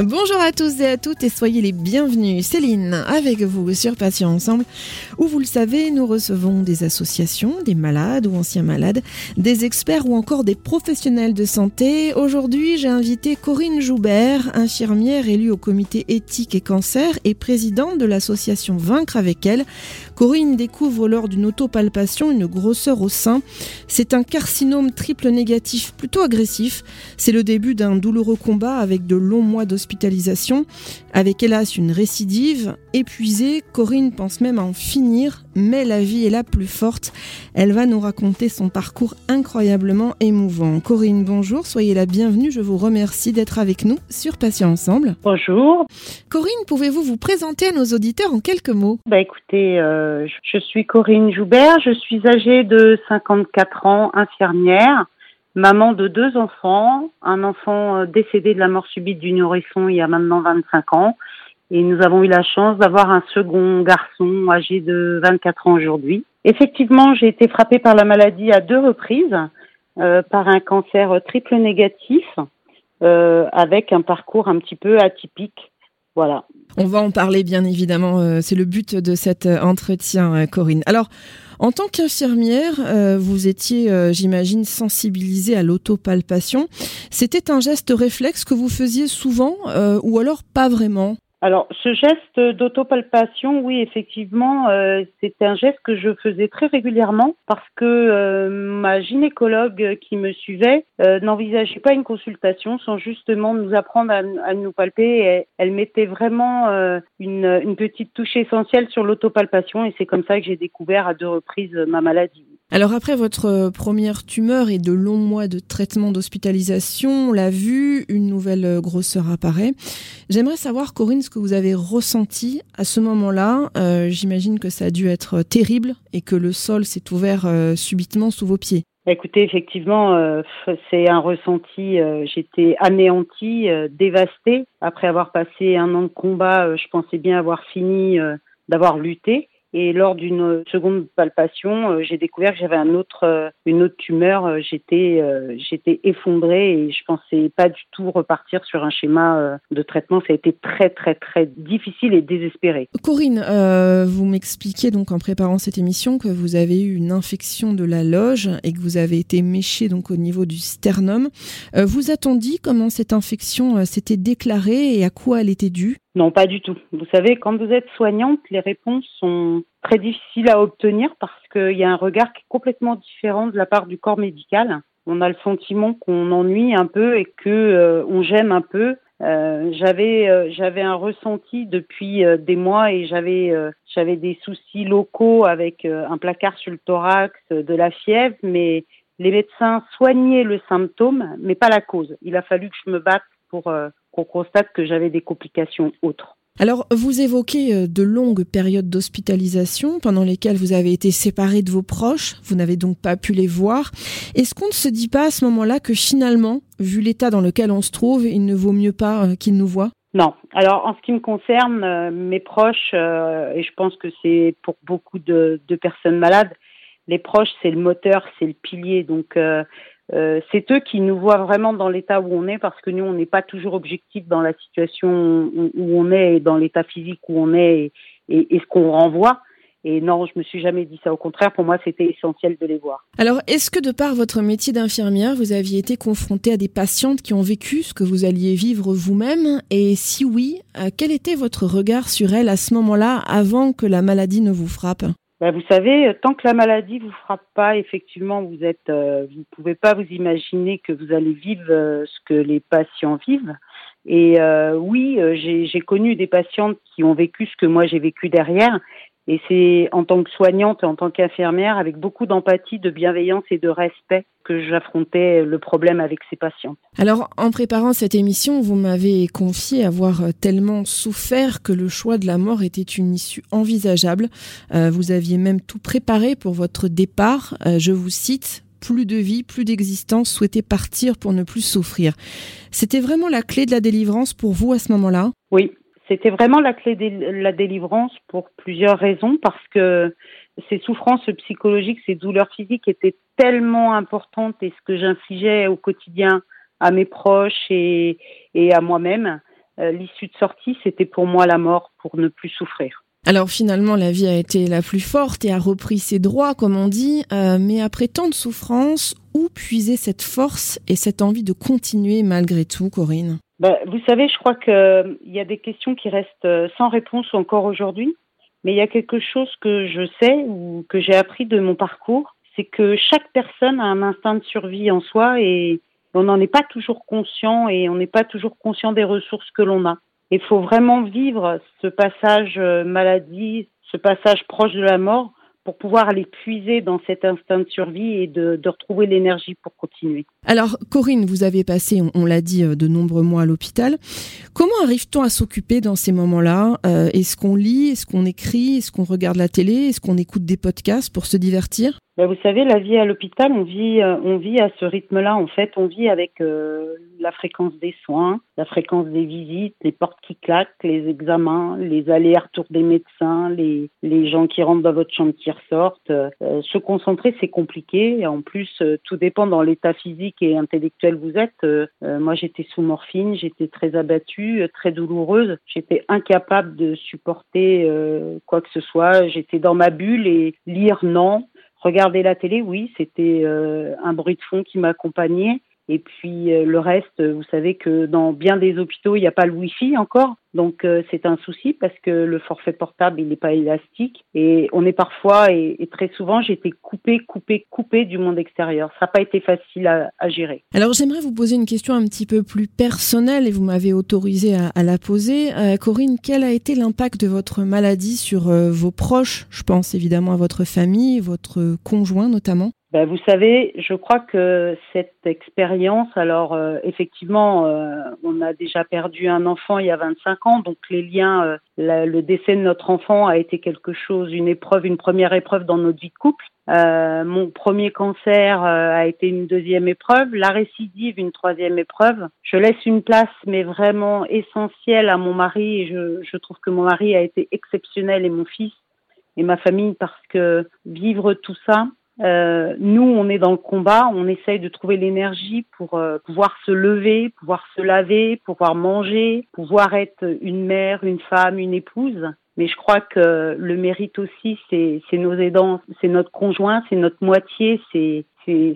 Bonjour à tous et à toutes et soyez les bienvenus. Céline avec vous sur Patients Ensemble où vous le savez, nous recevons des associations, des malades ou anciens malades, des experts ou encore des professionnels de santé. Aujourd'hui, j'ai invité Corinne Joubert, infirmière élue au comité éthique et cancer et présidente de l'association Vaincre avec elle. Corinne découvre lors d'une autopalpation une grosseur au sein. C'est un carcinome triple négatif plutôt agressif. C'est le début d'un douloureux combat avec de longs mois d'hospitalisation. Avec hélas une récidive, épuisée, Corinne pense même à en finir, mais la vie est la plus forte. Elle va nous raconter son parcours incroyablement émouvant. Corinne, bonjour, soyez la bienvenue. Je vous remercie d'être avec nous sur Patients Ensemble. Bonjour. Corinne, pouvez-vous vous présenter à nos auditeurs en quelques mots? Bah écoutez, euh, je suis Corinne Joubert, je suis âgée de 54 ans, infirmière, maman de deux enfants, un enfant euh, décédé de la mort subite du nourrisson il y a maintenant 25 ans, et nous avons eu la chance d'avoir un second garçon âgé de 24 ans aujourd'hui. Effectivement, j'ai été frappée par la maladie à deux reprises, euh, par un cancer triple négatif, euh, avec un parcours un petit peu atypique. On va en parler bien évidemment, euh, c'est le but de cet euh, entretien, euh, Corinne. Alors, en tant qu'infirmière, vous étiez, j'imagine, sensibilisée à l'autopalpation. C'était un geste réflexe que vous faisiez souvent ou alors pas vraiment? Alors, ce geste d'autopalpation, oui, effectivement, euh, c'était un geste que je faisais très régulièrement parce que euh, ma gynécologue qui me suivait euh, n'envisageait pas une consultation sans justement nous apprendre à, nous palper. Et elle mettait vraiment une, une petite touche essentielle sur l'autopalpation et c'est comme ça que j'ai découvert à deux reprises ma maladie. Alors après votre première tumeur et de longs mois de traitement d'hospitalisation, on l'a vu, une nouvelle grosseur apparaît. J'aimerais savoir, Corinne, ce que vous avez ressenti à ce moment-là. Euh, j'imagine que ça a dû être terrible et que le sol s'est ouvert euh, subitement sous vos pieds. Écoutez, effectivement, euh, c'est un ressenti. J'étais anéantie, dévastée. Après avoir passé un an de combat, je pensais bien avoir fini d'avoir lutté. Et lors d'une seconde palpation, euh, j'ai découvert que j'avais euh, une autre tumeur. Euh, j'étais, j'étais effondrée et je pensais pas du tout repartir sur un schéma de traitement. Ça a été très, très, très difficile et désespéré. Corinne, vous m'expliquiez donc en préparant cette émission que vous avez eu une infection de la loge et que vous avez été méché donc au niveau du sternum. vous attendiez comment cette infection s'était déclarée et à quoi elle était due? Non, pas du tout. Vous savez, quand vous êtes soignante, les réponses sont très difficiles à obtenir parce qu'il y a un regard qui est complètement différent de la part du corps médical. On a le sentiment qu'on ennuie un peu et que euh, on gêne un peu. Euh, j'avais euh, j'avais un ressenti depuis des mois et j'avais j'avais des soucis locaux avec un placard sur le thorax, de la fièvre, mais les médecins soignaient le symptôme, mais pas la cause. Il a fallu que je me batte pour qu'on constate que j'avais des complications autres. Alors, vous évoquez euh, de longues périodes d'hospitalisation pendant lesquelles vous avez été séparé de vos proches, vous n'avez donc pas pu les voir. Est-ce qu'on ne se dit pas à ce moment-là que finalement, vu l'état dans lequel on se trouve, il ne vaut mieux pas euh, qu'ils nous voient? Non. Alors, en ce qui me concerne, euh, mes proches, et je pense que c'est pour beaucoup de, personnes malades, les proches, c'est le moteur, c'est le pilier. Donc, euh, c'est eux qui nous voient vraiment dans l'état où on est parce que nous, on n'est pas toujours objectif dans la situation où, on est et dans l'état physique où on est et, et, ce qu'on renvoie. Et non, je me suis jamais dit ça. Au contraire, pour moi, c'était essentiel de les voir. Alors, est-ce que de par votre métier d'infirmière, vous aviez été confrontée à des patientes qui ont vécu ce que vous alliez vivre vous-même? Et si oui, euh, quel était votre regard sur elles à ce moment-là, avant que la maladie ne vous frappe? Bah, vous savez, tant que la maladie vous frappe pas, effectivement, vous êtes, euh, vous pouvez pas vous imaginer que vous allez vivre euh, ce que les patients vivent. Et euh, oui, euh, j'ai connu des patientes qui ont vécu ce que moi j'ai vécu derrière, et c'est en tant que soignante et en tant qu'infirmière, avec beaucoup d'empathie, de bienveillance et de respect que j'affrontais le problème avec ces patients. Alors, en préparant cette émission, vous m'avez confié avoir tellement souffert que le choix de la mort était une issue envisageable. Euh, vous aviez même tout préparé pour votre départ. Euh, je vous cite, plus de vie, plus d'existence, souhaiter partir pour ne plus souffrir. C'était vraiment la clé de la délivrance pour vous à ce moment-là? Oui, c'était vraiment la clé de la délivrance pour plusieurs raisons, parce que ces souffrances psychologiques, ces douleurs physiques étaient tellement importantes et ce que j'infligeais au quotidien à mes proches et, à moi-même, euh, l'issue de sortie, c'était pour moi la mort pour ne plus souffrir. Alors finalement, la vie a été la plus forte et a repris ses droits, comme on dit, euh, mais après tant de souffrances, où puiser cette force et cette envie de continuer malgré tout, Corinne? Ben, Vous savez, je crois qu'il y a des questions qui restent euh, sans réponse encore aujourd'hui, mais il y a quelque chose que je sais ou que j'ai appris de mon parcours, c'est que chaque personne a un instinct de survie en soi et on n'en est pas toujours conscient et on n'est pas toujours conscient des ressources que l'on a. Il faut vraiment vivre ce passage euh, maladie, ce passage proche de la mort pour pouvoir aller puiser dans cet instinct de survie et de, retrouver l'énergie pour continuer. Alors, Corinne, vous avez passé, on, l'a dit, euh, de nombreux mois à l'hôpital. Comment arrive-t-on à s'occuper dans ces moments-là euh, Est-ce qu'on lit Est-ce qu'on écrit Est-ce qu'on regarde la télé Est-ce qu'on écoute des podcasts pour se divertir? Ben, vous savez, la vie à l'hôpital, on vit, euh, on vit à ce rythme-là. En fait, on vit avec euh, la fréquence des soins, la fréquence des visites, les portes qui claquent, les examens, les allers-retours des médecins, les, les gens qui rentrent dans votre chambre qui ressortent. Euh, se concentrer, c'est compliqué. En plus, tout dépend dans l'état physique et intellectuel vous êtes. moi, j'étais sous morphine, j'étais très abattue, très douloureuse. J'étais incapable de supporter quoi que ce soit. J'étais dans ma bulle et lire, non. Regarder la télé, oui, c'était euh, un bruit de fond qui m'accompagnait. Et puis euh, le reste, vous savez que dans bien des hôpitaux, il n'y a pas le Wi-Fi encore. Donc euh, c'est un souci parce que le forfait portable, il n'est pas élastique. Et on est parfois, et, très souvent, j'ai été coupée, coupée, coupée du monde extérieur. Ça n'a pas été facile à, gérer. Alors j'aimerais vous poser une question un petit peu plus personnelle et vous m'avez autorisé à, la poser. Euh, Corinne, quel a été l'impact de votre maladie sur vos proches? Je pense évidemment à votre famille, votre conjoint notamment. Ben, vous savez, je crois que cette expérience, alors euh, effectivement, euh, on a déjà perdu un enfant il y a 25 ans, donc les liens, euh, le décès de notre enfant a été quelque chose, une épreuve, une première épreuve dans notre vie de couple. mon premier cancer a été une deuxième épreuve, la récidive une troisième épreuve. Je laisse une place, mais vraiment essentielle à mon mari, et je, je trouve que mon mari a été exceptionnel et mon fils et ma famille parce que vivre tout ça, euh, nous, on est dans le combat, on essaye de trouver l'énergie pour euh, pouvoir se lever, pouvoir se laver, pouvoir manger, pouvoir être une mère, une femme, une épouse. Mais je crois que le mérite aussi, c'est nos aidants, c'est notre conjoint, c'est notre moitié, c'est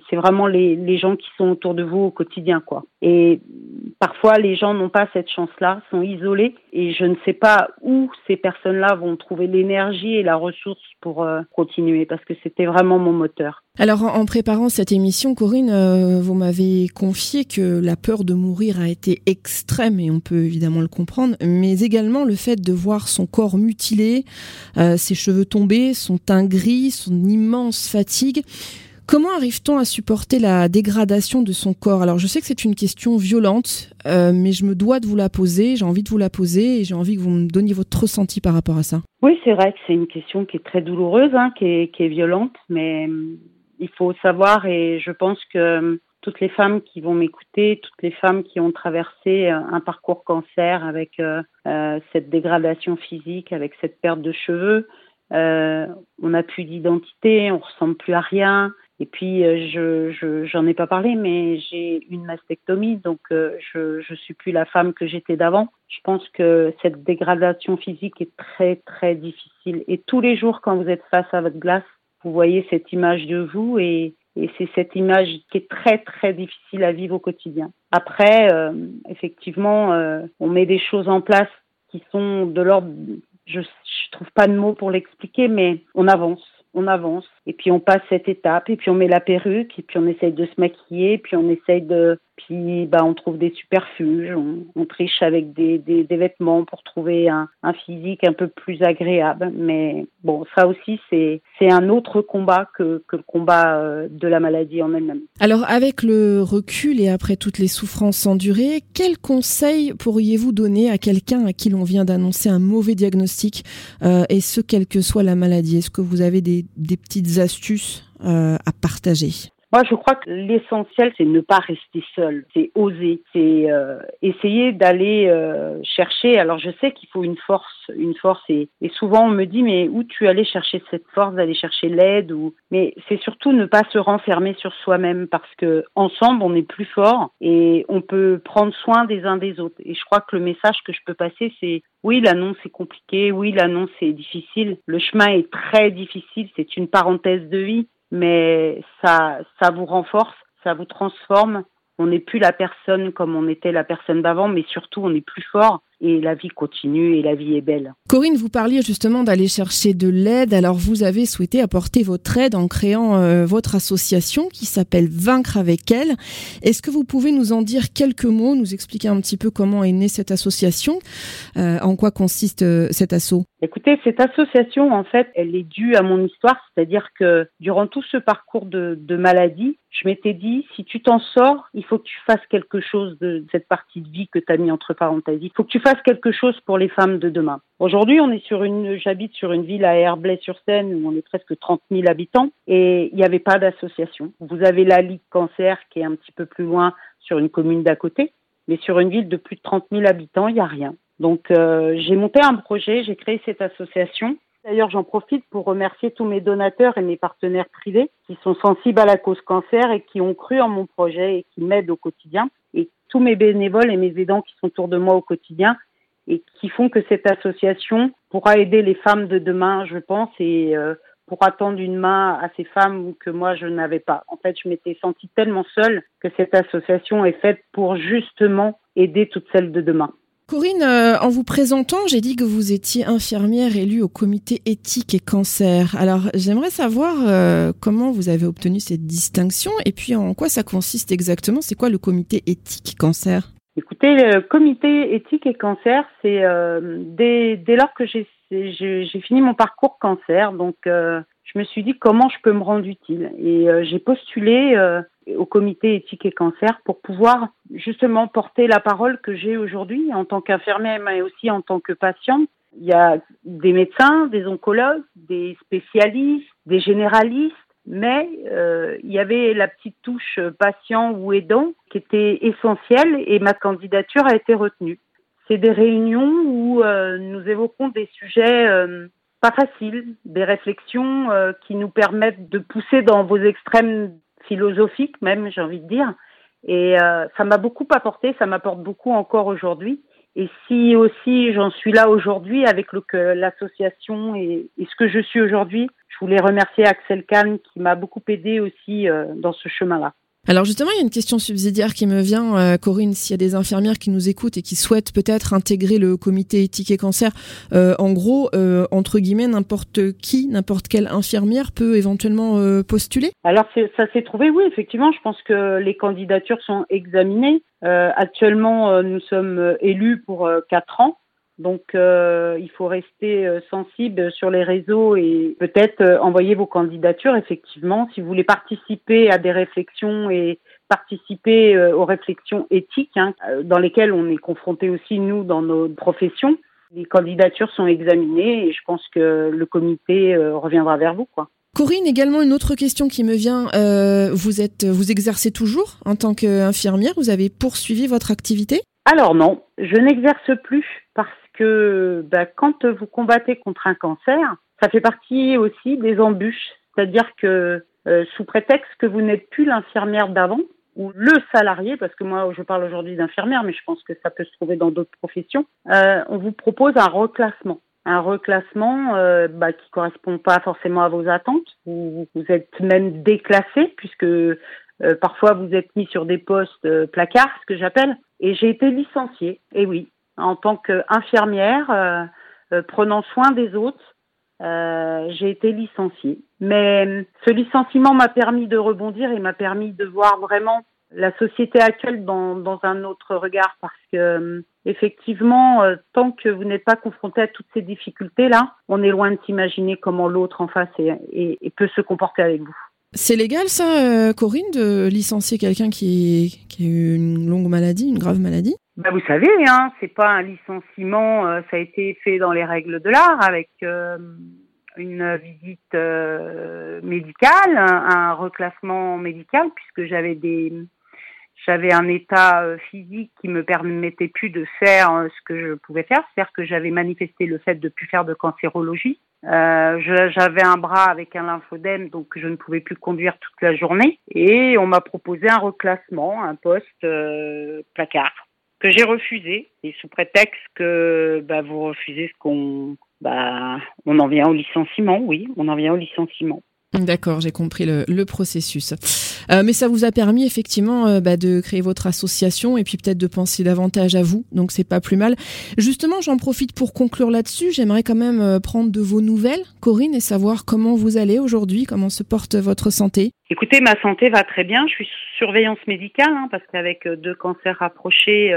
c'est vraiment les, gens qui sont autour de vous au quotidien, quoi. Et parfois, les gens n'ont pas cette chance-là, sont isolés, et je ne sais pas où ces personnes-là vont trouver l'énergie et la ressource pour euh, continuer, parce que c'était vraiment mon moteur. Alors, en, préparant cette émission, Corinne, euh, vous m'avez confié que la peur de mourir a été extrême, et on peut évidemment le comprendre, mais également le fait de voir son corps mutilé, euh, ses cheveux tombés, son teint gris, son immense fatigue. Comment arrive-t-on à supporter la dégradation de son corps? Alors je sais que c'est une question violente, euh, mais je me dois de vous la poser, j'ai envie de vous la poser et j'ai envie que vous me donniez votre ressenti par rapport à ça. Oui, c'est vrai que c'est une question qui est très douloureuse, hein, qui, est, violente, mais il faut savoir et je pense que toutes les femmes qui vont m'écouter, toutes les femmes qui ont traversé euh, un parcours cancer avec euh, cette dégradation physique, avec cette perte de cheveux, on n'a plus d'identité, on ressemble plus à rien, et puis, euh, je j'en ai pas parlé, mais j'ai une mastectomie, donc euh, je je suis plus la femme que j'étais d'avant. Je pense que cette dégradation physique est très très difficile. Et tous les jours, quand vous êtes face à votre glace, vous voyez cette image de vous et c'est cette image qui est très très difficile à vivre au quotidien. Après, euh, effectivement, on met des choses en place qui sont de l'ordre, je, je trouve pas de mots pour l'expliquer, mais on avance on avance. Et puis on passe cette étape et puis on met la perruque et puis on essaye de se maquiller et puis on essaye de puis bah on trouve des superfuges on, triche avec des, des, vêtements pour trouver un, un, physique un peu plus agréable. Mais bon ça aussi c'est c'est un autre combat que, que le combat euh, de la maladie en elle-même. Alors avec le recul et après toutes les souffrances endurées quels conseils pourriez-vous donner à quelqu'un à qui l'on vient d'annoncer un mauvais diagnostic euh, et ce quelle que soit la maladie? Est-ce que vous avez des des, petites astuces euh, à partager? Moi, je crois que l'essentiel, c'est ne pas rester seul, c'est oser, c'est euh, essayer d'aller euh, chercher. Alors, je sais qu'il faut une force, une force, et, souvent on me dit, mais où tu allais chercher cette force, d'aller chercher l'aide, ou mais c'est surtout ne pas se renfermer sur soi-même, parce que ensemble, on est plus fort et on peut prendre soin des uns des autres. Et je crois que le message que je peux passer, c'est oui, l'annonce est compliquée, oui, l'annonce est difficile, le chemin est très difficile, c'est une parenthèse de vie, mais ça, ça vous renforce, ça vous transforme. On n'est plus la personne comme on était la personne d'avant, mais surtout on est plus fort et la vie continue et la vie est belle. Corinne, vous parliez justement d'aller chercher de l'aide. Alors vous avez souhaité apporter votre aide en créant euh, votre association qui s'appelle Vaincre avec elle. Est-ce que vous pouvez nous en dire quelques mots, nous expliquer un petit peu comment est née cette association, euh, en quoi consiste euh, cet assaut? Écoutez, cette association, en fait, elle est due à mon histoire, c'est-à-dire que durant tout ce parcours de, de maladie, je m'étais dit, si tu t'en sors, il faut que tu fasses quelque chose de cette partie de vie que tu as mis entre parenthèses. Il faut que tu fasses quelque chose pour les femmes de demain. Aujourd'hui, on est sur une, j'habite sur une ville à Herblay-sur-Seine où on est presque 30 000 habitants et il n'y avait pas d'association. Vous avez la Ligue Cancer qui est un petit peu plus loin sur une commune d'à côté, mais sur une ville de plus de 30 000 habitants, il n'y a rien. Donc, euh, j'ai monté un projet, j'ai créé cette association D'ailleurs, j'en profite pour remercier tous mes donateurs et mes partenaires privés qui sont sensibles à la cause cancer et qui ont cru en mon projet et qui m'aident au quotidien. Tous mes bénévoles et mes aidants qui sont autour de moi au quotidien et qui font que cette association pourra aider les femmes de demain, je pense, et euh, pourra tendre une main à ces femmes que moi je n'avais pas. En fait, je m'étais sentie tellement seule que cette association est faite pour justement aider toutes celles de demain. Corinne, euh, en vous présentant, j'ai dit que vous étiez infirmière élue au comité éthique et cancer. Alors, j'aimerais savoir euh, comment vous avez obtenu cette distinction et puis en quoi ça consiste exactement? C'est quoi le comité éthique cancer? Écoutez, le comité éthique et cancer, c'est euh, dès, dès, lors que j'ai fini mon parcours cancer, donc je me suis dit comment je peux me rendre utile? Et j'ai postulé au comité éthique et cancer pour pouvoir justement porter la parole que j'ai aujourd'hui en tant qu'infirmière mais aussi en tant que patiente. Il y a des médecins, des oncologues, des spécialistes, des généralistes, mais euh, il y avait la petite touche patient ou aidant qui était essentielle et ma candidature a été retenue. C'est des réunions où euh, nous évoquons des sujets euh, pas faciles, des réflexions euh, qui nous permettent de pousser dans vos extrêmes philosophique même, j'ai envie de dire. Et euh, ça m'a beaucoup apporté, ça m'apporte beaucoup encore aujourd'hui. Et si aussi j'en suis là aujourd'hui avec l'association et, et, ce que je suis aujourd'hui, je voulais remercier Axel Kahn qui m'a beaucoup aidé aussi euh, dans ce chemin-là. Alors justement, il y a une question subsidiaire qui me vient, euh, Corinne, s'il y a des infirmières qui nous écoutent et qui souhaitent peut-être intégrer le comité éthique et cancer, euh, en gros, euh, entre guillemets, n'importe qui, n'importe quelle infirmière peut éventuellement postuler? Alors ça s'est trouvé, oui, effectivement, je pense que les candidatures sont examinées. actuellement, nous sommes élus pour quatre ans. Donc, euh, il faut rester euh, sensible sur les réseaux et peut-être euh, envoyer vos candidatures. Effectivement, si vous voulez participer à des réflexions et participer aux réflexions éthiques hein, dans lesquelles on est confronté aussi nous dans nos professions, les candidatures sont examinées et je pense que le comité reviendra vers vous, quoi. Corinne, également une autre question qui me vient. vous êtes, vous exercez toujours en tant qu'infirmière. Vous avez poursuivi votre activité? Alors non, je n'exerce plus parce que bah, quand vous combattez contre un cancer, ça fait partie aussi des embûches. C'est-à-dire que euh, sous prétexte que vous n'êtes plus l'infirmière d'avant, ou le salarié, parce que moi je parle aujourd'hui d'infirmière, mais je pense que ça peut se trouver dans d'autres professions, euh, on vous propose un reclassement. Un reclassement euh, bah, qui correspond pas forcément à vos attentes, ou vous êtes même déclassé, puisque euh, parfois vous êtes mis sur des postes placards, ce que j'appelle, et j'ai été licenciée. Et oui, en tant qu'infirmière, euh, euh, prenant soin des autres. Euh, j'ai été licenciée. Mais ce licenciement m'a permis de rebondir et m'a permis de voir vraiment la société actuelle dans, un autre regard parce que effectivement, tant que vous n'êtes pas confronté à toutes ces difficultés-là, on est loin de s'imaginer comment l'autre en face et peut se comporter avec vous. C'est légal ça, Corinne, de licencier quelqu'un qui a eu une longue maladie, une grave maladie? Bah, vous savez, hein, c'est pas un licenciement, euh, ça a été fait dans les règles de l'art avec euh, une visite médicale, un, reclassement médical, puisque j'avais des j'avais un état physique qui me permettait plus de faire ce que je pouvais faire, c'est-à-dire que j'avais manifesté le fait de plus faire de cancérologie. Euh, j'avais un bras avec un lymphodème, donc je ne pouvais plus conduire toute la journée. Et on m'a proposé un reclassement, un poste euh, placard, que j'ai refusé. Et sous prétexte que bah, vous refusez ce qu'on... Bah, on en vient au licenciement, oui, on en vient au licenciement. D'accord, j'ai compris le, processus. Euh, mais ça vous a permis effectivement euh, bah, de créer votre association et puis peut-être de penser davantage à vous, donc c'est pas plus mal. Justement, j'en profite pour conclure là-dessus. J'aimerais quand même euh, prendre de vos nouvelles, Corinne, et savoir comment vous allez aujourd'hui, comment se porte votre santé. Écoutez, ma santé va très bien. Je suis surveillance médicale hein, parce qu'avec deux cancers rapprochés,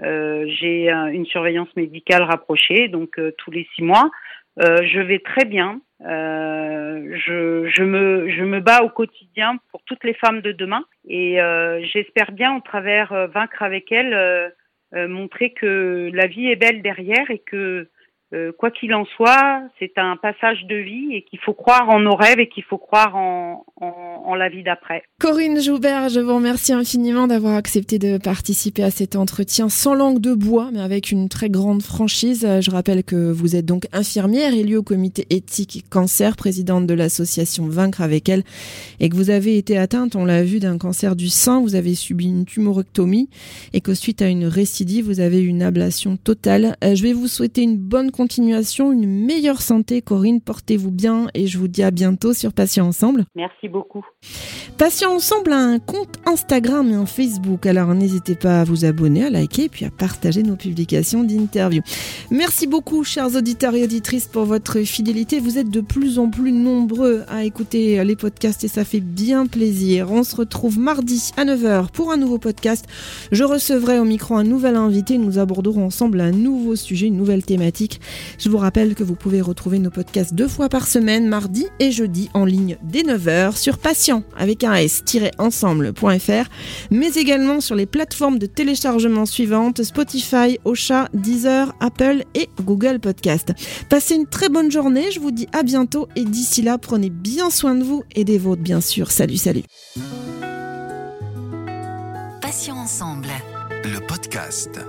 j'ai une surveillance médicale rapprochée, donc tous les six mois. Je vais très bien. Euh, je, je, me, je me bats au quotidien pour toutes les femmes de demain et euh, j'espère bien, au travers euh, Vaincre avec elles, montrer que la vie est belle derrière et que euh, quoi qu'il en soit, c'est un passage de vie et qu'il faut croire en nos rêves et qu'il faut croire en, en, la vie d'après. Corinne Joubert, je vous remercie infiniment d'avoir accepté de participer à cet entretien sans langue de bois, mais avec une très grande franchise. Je rappelle que vous êtes donc infirmière élue au comité éthique cancer, présidente de l'association Vaincre avec elle, et que vous avez été atteinte, on l'a vu, d'un cancer du sein. Vous avez subi une tumorectomie et que suite à une récidive, vous avez une ablation totale. Euh, je vais vous souhaiter une bonne continuation, une meilleure santé. Corinne, portez-vous bien et je vous dis à bientôt sur Patients Ensemble. Merci beaucoup. Patients Ensemble a un compte Instagram et un Facebook, alors n'hésitez pas à vous abonner, à liker et puis à partager nos publications d'interviews. Merci beaucoup, chers auditeurs et auditrices, pour votre fidélité. Vous êtes de plus en plus nombreux à écouter les podcasts et ça fait bien plaisir. On se retrouve mardi à 9h pour un nouveau podcast. Je recevrai au micro un nouvel invité. Nous aborderons ensemble un nouveau sujet, une nouvelle thématique. Je vous rappelle que vous pouvez retrouver nos podcasts deux fois par semaine, mardi et jeudi, en ligne dès 9h sur patient avec un s-ensemble.fr, mais également sur les plateformes de téléchargement suivantes Spotify, Ocha, Deezer, Apple et Google Podcast. Passez une très bonne journée, je vous dis à bientôt et d'ici là, prenez bien soin de vous et des vôtres, bien sûr. Salut, salut. Patient ensemble. Le podcast.